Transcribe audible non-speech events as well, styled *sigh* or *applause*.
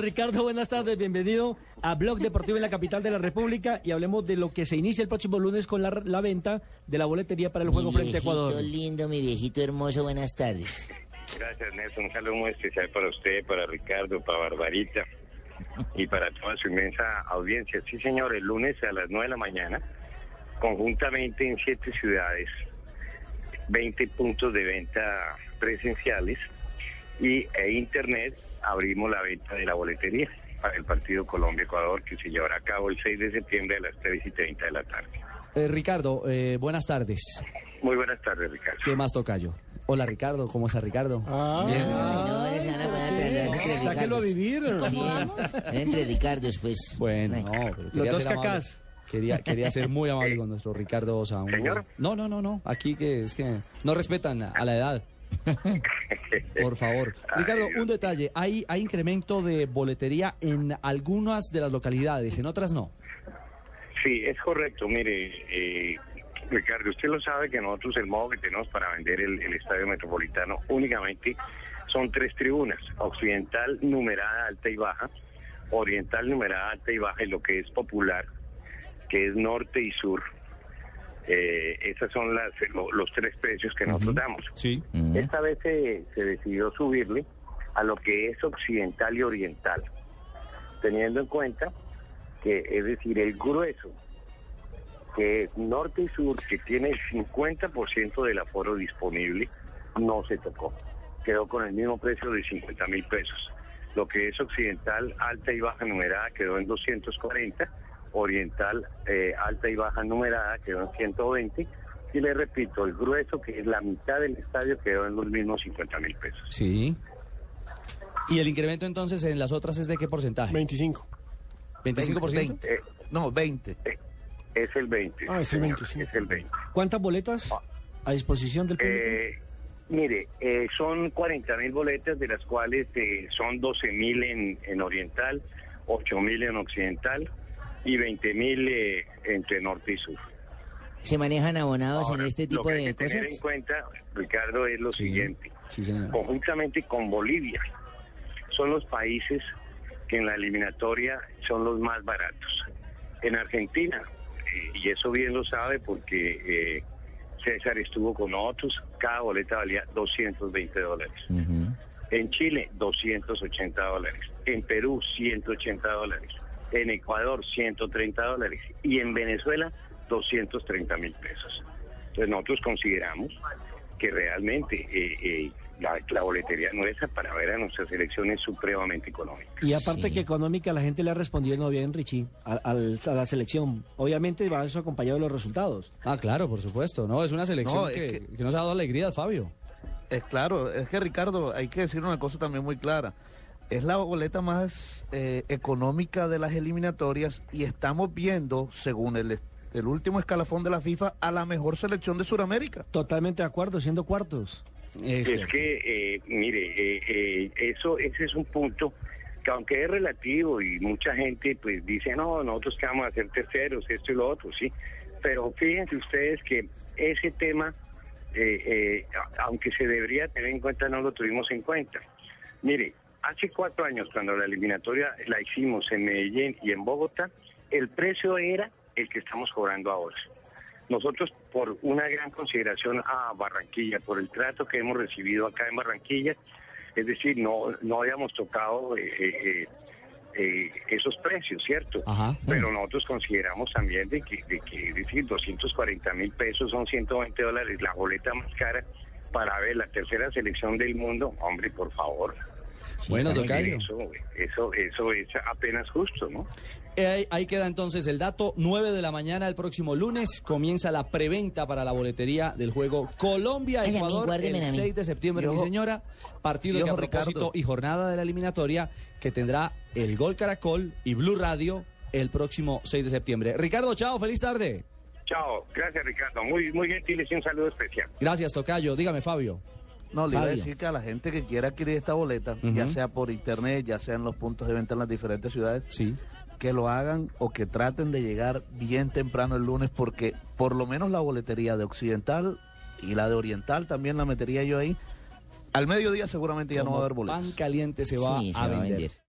Ricardo, buenas tardes, bienvenido a Blog Deportivo en la capital de la República y hablemos de lo que se inicia el próximo lunes con la, la venta de la boletería para el juego frente a Ecuador. lindo, mi viejito hermoso, buenas tardes. Gracias, Nelson. Un saludo muy especial para usted, para Ricardo, para Barbarita y para toda su inmensa audiencia. Sí, señor, el lunes a las 9 de la mañana, conjuntamente en siete ciudades, 20 puntos de venta presenciales y e internet, abrimos la venta de la boletería para el partido Colombia-Ecuador que se llevará a cabo el 6 de septiembre a las 3 y 30 de la tarde. Eh, Ricardo, eh, buenas tardes. Muy buenas tardes, Ricardo. ¿Qué más tocayo? Hola Ricardo, ¿cómo está Ricardo? Ay, no, ahora se van a poner a trasladarse entre Sáquelo a vivir. Sí, entre Ricardos, pues. Bueno, no, pero Los dos cacás. Quería, quería ser muy amable *laughs* con nuestro Ricardo Señor. No, no, no, no. Aquí que es que no respetan a la edad. *laughs* Por favor. Ricardo, un detalle. Hay, hay incremento de boletería en algunas de las localidades, en otras no. Sí, es correcto. Mire, eh, Ricardo, usted lo sabe que nosotros el modo que tenemos para vender el, el estadio metropolitano únicamente son tres tribunas, occidental numerada alta y baja, oriental numerada alta y baja y lo que es popular, que es norte y sur. Eh, esos son las, lo- los tres precios que nosotros damos. Sí. Esta vez se, se decidió subirle a lo que es occidental y oriental, teniendo en cuenta que es decir, el grueso, que es norte y sur, que tiene el 50% del aforo disponible, no se tocó. Quedó con el mismo precio de 50 mil pesos. Lo que es occidental, alta y baja numerada, quedó en 240. Oriental, eh, alta y baja numerada, quedó en 120. Y le repito, el grueso, que es la mitad del estadio, quedó en los mismos 50 mil pesos. Sí. ¿Y el incremento entonces en las otras es de qué porcentaje? 25. ¿25%? 20. Eh, No, 20. es el 20. Ah, es el señor, 25. Es el 20. ¿Cuántas boletas a disposición del público? Eh, mire, eh, son 40 mil boletas, de las cuales eh, son 12 mil en, en oriental, 8 mil en occidental y 20 mil eh, entre norte y sur. ¿Se manejan abonados Ahora, en este lo tipo que hay de que tener cosas? en cuenta, Ricardo, es lo Sí. siguiente. Sí. Conjuntamente con Bolivia, son los países que en la eliminatoria son los más baratos. En Argentina, eh, y eso bien lo sabe porque eh, César estuvo con nosotros, cada boleta valía 220 dólares. En Chile, 280 dólares. En Perú, 180 dólares. En Ecuador, 130 dólares. Y en Venezuela, 230 mil pesos. Entonces nosotros consideramos que realmente eh, eh, la, la boletería nuestra para ver a nuestra selección es supremamente económica. Y aparte sí. que económica, la gente le ha respondido no bien, Richie, a, al- a la selección. Obviamente va eso acompañado de los resultados. Ah, claro, por supuesto. No, es una selección No, es que, que- que nos ha dado alegría, Fabio. Es claro, es que Ricardo, hay que decir una cosa también muy clara. Es la boleta más eh, económica de las eliminatorias y estamos viendo, según el, el último escalafón de la FIFA, a la mejor selección de Sudamérica. Totalmente de acuerdo, siendo cuartos. Es que, eh, mire, eh, eh, eso, ese es un punto que aunque es relativo y mucha gente pues dice, no, nosotros que vamos a ser terceros, esto y lo otro, sí. Pero fíjense ustedes que ese tema, eh, eh, aunque se debería tener en cuenta, no lo tuvimos en cuenta. Mire, hace cuatro años cuando la eliminatoria la hicimos en Medellín y en Bogotá, el precio era el que estamos cobrando ahora. Nosotros, por una gran consideración a Barranquilla, por el trato que hemos recibido acá en Barranquilla, es decir, no, no habíamos tocado eh, eh, eh, esos precios, ¿cierto? Ajá. Pero nosotros consideramos también de que, de que, es decir, 240 mil pesos son 120 dólares, la boleta más cara para ver la tercera selección del mundo, hombre, por favor. Bueno, tocayo. Eso, eso, eso es apenas justo, ¿no? Eh, Ahí, ahí queda entonces el dato. 9 de la mañana el próximo lunes comienza la preventa para la boletería del juego Colombia-Ecuador el a mí. 6 de septiembre, mi señora. Partido y que a propósito Ricardo. y jornada de la eliminatoria que tendrá el Gol Caracol y Blue Radio el próximo 6 de septiembre. Ricardo, chao, feliz tarde. Chao, gracias Ricardo, muy, muy gentil y un saludo especial. Gracias, Tocayo. Dígame, Fabio. No, le iba a decir que a la gente que quiera adquirir esta boleta, ya sea por internet, ya sea en los puntos de venta en las diferentes ciudades, Sí. que lo hagan o que traten de llegar bien temprano el lunes, porque por lo menos la boletería de Occidental y la de Oriental también la metería yo ahí. Al mediodía seguramente ya no va a haber boletos. Pan caliente se va Sí, se a va a vender. vender.